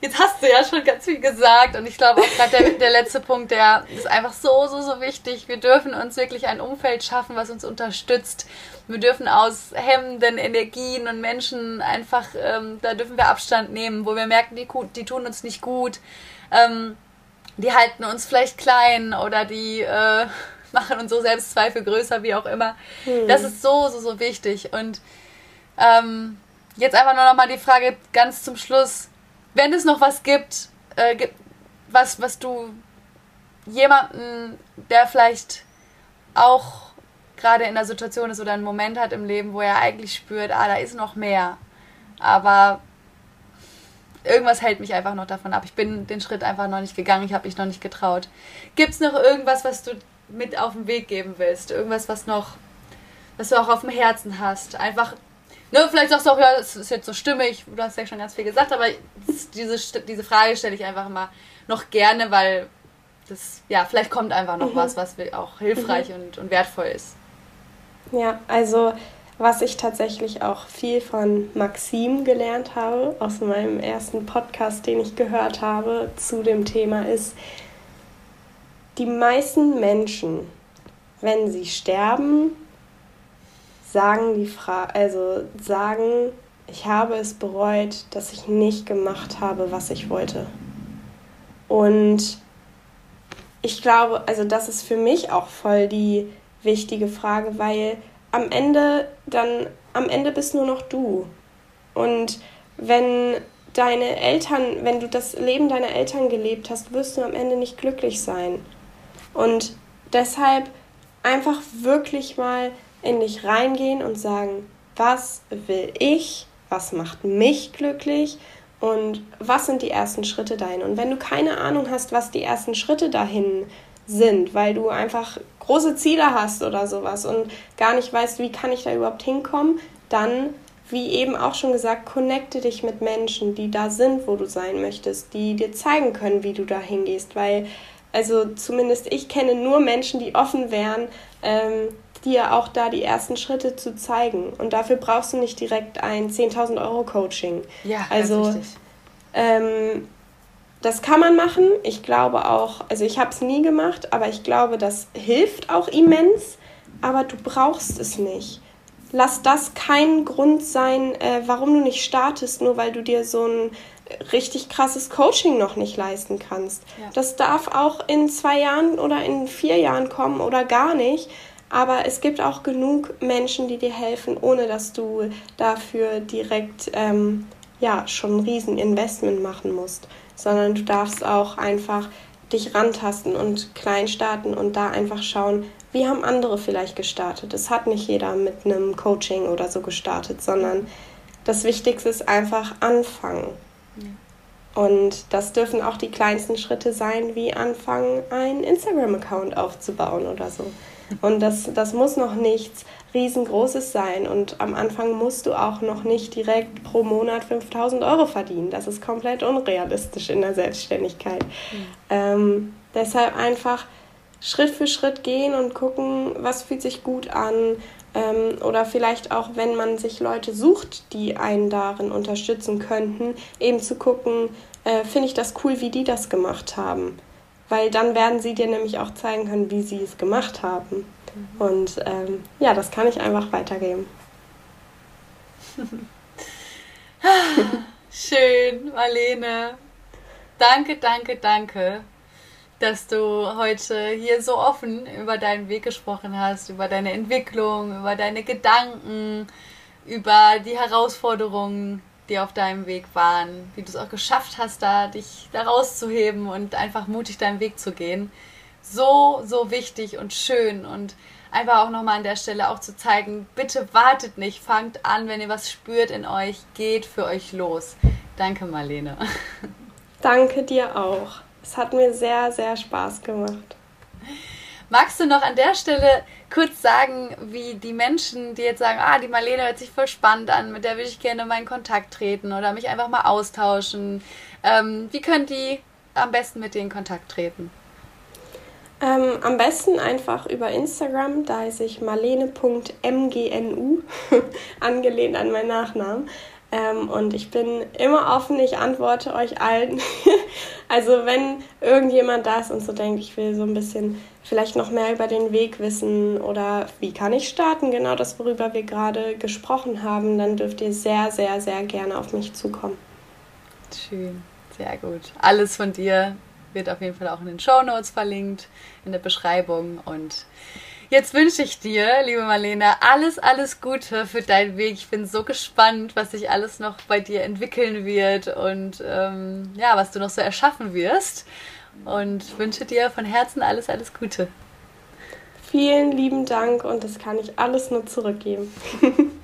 Jetzt hast du ja schon ganz viel gesagt und ich glaube auch gerade der, der letzte Punkt, der ist einfach so, so, so wichtig. Wir dürfen uns wirklich ein Umfeld schaffen, was uns unterstützt. Wir dürfen aus hemmenden Energien und Menschen einfach, ähm, da dürfen wir Abstand nehmen, wo wir merken, die, die tun uns nicht gut ähm, die halten uns vielleicht klein oder die äh, machen unsere Selbstzweifel größer, wie auch immer. Hm. Das ist so, so, so wichtig. Und ähm, jetzt einfach nur noch mal die Frage ganz zum Schluss. Wenn es noch was gibt, äh, gibt was, was du jemanden, der vielleicht auch gerade in der Situation ist oder einen Moment hat im Leben, wo er eigentlich spürt, ah, da ist noch mehr. Aber irgendwas hält mich einfach noch davon ab. Ich bin den Schritt einfach noch nicht gegangen, ich habe mich noch nicht getraut. Gibt es noch irgendwas, was du mit auf den Weg geben willst? Irgendwas, was noch, was du auch auf dem Herzen hast? Einfach, ne, vielleicht sagst du auch, ja, das ist jetzt so stimmig, du hast ja schon ganz viel gesagt, aber diese, diese Frage stelle ich einfach mal noch gerne, weil das, ja, vielleicht kommt einfach noch mhm. was, was auch hilfreich mhm. und, und wertvoll ist. Ja, also was ich tatsächlich auch viel von Maxim gelernt habe, aus meinem ersten Podcast, den ich gehört habe zu dem Thema, ist, die meisten Menschen, wenn sie sterben, sagen die Fra also sagen, ich habe es bereut, dass ich nicht gemacht habe, was ich wollte. Und ich glaube, also das ist für mich auch voll die wichtige Frage, weil am Ende dann am Ende bist nur noch du. Und wenn deine Eltern, wenn du das Leben deiner Eltern gelebt hast, wirst du am Ende nicht glücklich sein. Und deshalb einfach wirklich mal in dich reingehen und sagen, was will ich, was macht mich glücklich und was sind die ersten Schritte dahin. Und wenn du keine Ahnung hast, was die ersten Schritte dahin sind, weil du einfach große Ziele hast oder sowas und gar nicht weißt, wie kann ich da überhaupt hinkommen, dann wie eben auch schon gesagt, connecte dich mit Menschen, die da sind, wo du sein möchtest, die dir zeigen können, wie du da hingehst, weil also zumindest ich kenne nur Menschen, die offen wären, ähm, dir auch da die ersten Schritte zu zeigen. Und dafür brauchst du nicht direkt ein 10.000 Euro Coaching. Ja, also ähm, das kann man machen. Ich glaube auch, also ich habe es nie gemacht, aber ich glaube, das hilft auch immens. Aber du brauchst es nicht. Lass das kein Grund sein, äh, warum du nicht startest, nur weil du dir so ein richtig krasses Coaching noch nicht leisten kannst. Ja. Das darf auch in zwei Jahren oder in vier Jahren kommen oder gar nicht. Aber es gibt auch genug Menschen, die dir helfen, ohne dass du dafür direkt ähm, ja, schon ein Rieseninvestment machen musst, sondern du darfst auch einfach dich rantasten und klein starten und da einfach schauen, wie haben andere vielleicht gestartet. Es hat nicht jeder mit einem Coaching oder so gestartet, sondern das Wichtigste ist einfach anfangen. Und das dürfen auch die kleinsten Schritte sein, wie anfangen, einen Instagram-Account aufzubauen oder so. Und das, das muss noch nichts riesengroßes sein. Und am Anfang musst du auch noch nicht direkt pro Monat 5000 Euro verdienen. Das ist komplett unrealistisch in der Selbstständigkeit. Mhm. Ähm, deshalb einfach Schritt für Schritt gehen und gucken, was fühlt sich gut an. Ähm, oder vielleicht auch, wenn man sich Leute sucht, die einen darin unterstützen könnten, eben zu gucken, äh, finde ich das cool, wie die das gemacht haben weil dann werden sie dir nämlich auch zeigen können, wie sie es gemacht haben. Und ähm, ja, das kann ich einfach weitergeben. Schön, Marlene. Danke, danke, danke, dass du heute hier so offen über deinen Weg gesprochen hast, über deine Entwicklung, über deine Gedanken, über die Herausforderungen, die auf deinem Weg waren, wie du es auch geschafft hast, da dich da rauszuheben und einfach mutig deinen Weg zu gehen. So, so wichtig und schön und einfach auch nochmal an der Stelle auch zu zeigen, bitte wartet nicht, fangt an, wenn ihr was spürt in euch, geht für euch los. Danke, Marlene. Danke dir auch. Es hat mir sehr, sehr Spaß gemacht. Magst du noch an der Stelle kurz sagen, wie die Menschen, die jetzt sagen, ah, die Marlene hört sich voll spannend an, mit der würde ich gerne mal in Kontakt treten oder mich einfach mal austauschen. Ähm, wie können die am besten mit dir in Kontakt treten? Ähm, am besten einfach über Instagram, da ist ich marlene.mgnu, angelehnt an meinen Nachnamen. Ähm, und ich bin immer offen, ich antworte euch allen. also wenn irgendjemand da ist und so denkt, ich will so ein bisschen vielleicht noch mehr über den Weg wissen oder wie kann ich starten, genau das, worüber wir gerade gesprochen haben, dann dürft ihr sehr, sehr, sehr gerne auf mich zukommen. Schön, sehr gut. Alles von dir wird auf jeden Fall auch in den Show Notes verlinkt, in der Beschreibung und Jetzt wünsche ich dir, liebe Marlene, alles, alles Gute für deinen Weg. Ich bin so gespannt, was sich alles noch bei dir entwickeln wird und ähm, ja, was du noch so erschaffen wirst. Und wünsche dir von Herzen alles, alles Gute. Vielen lieben Dank und das kann ich alles nur zurückgeben.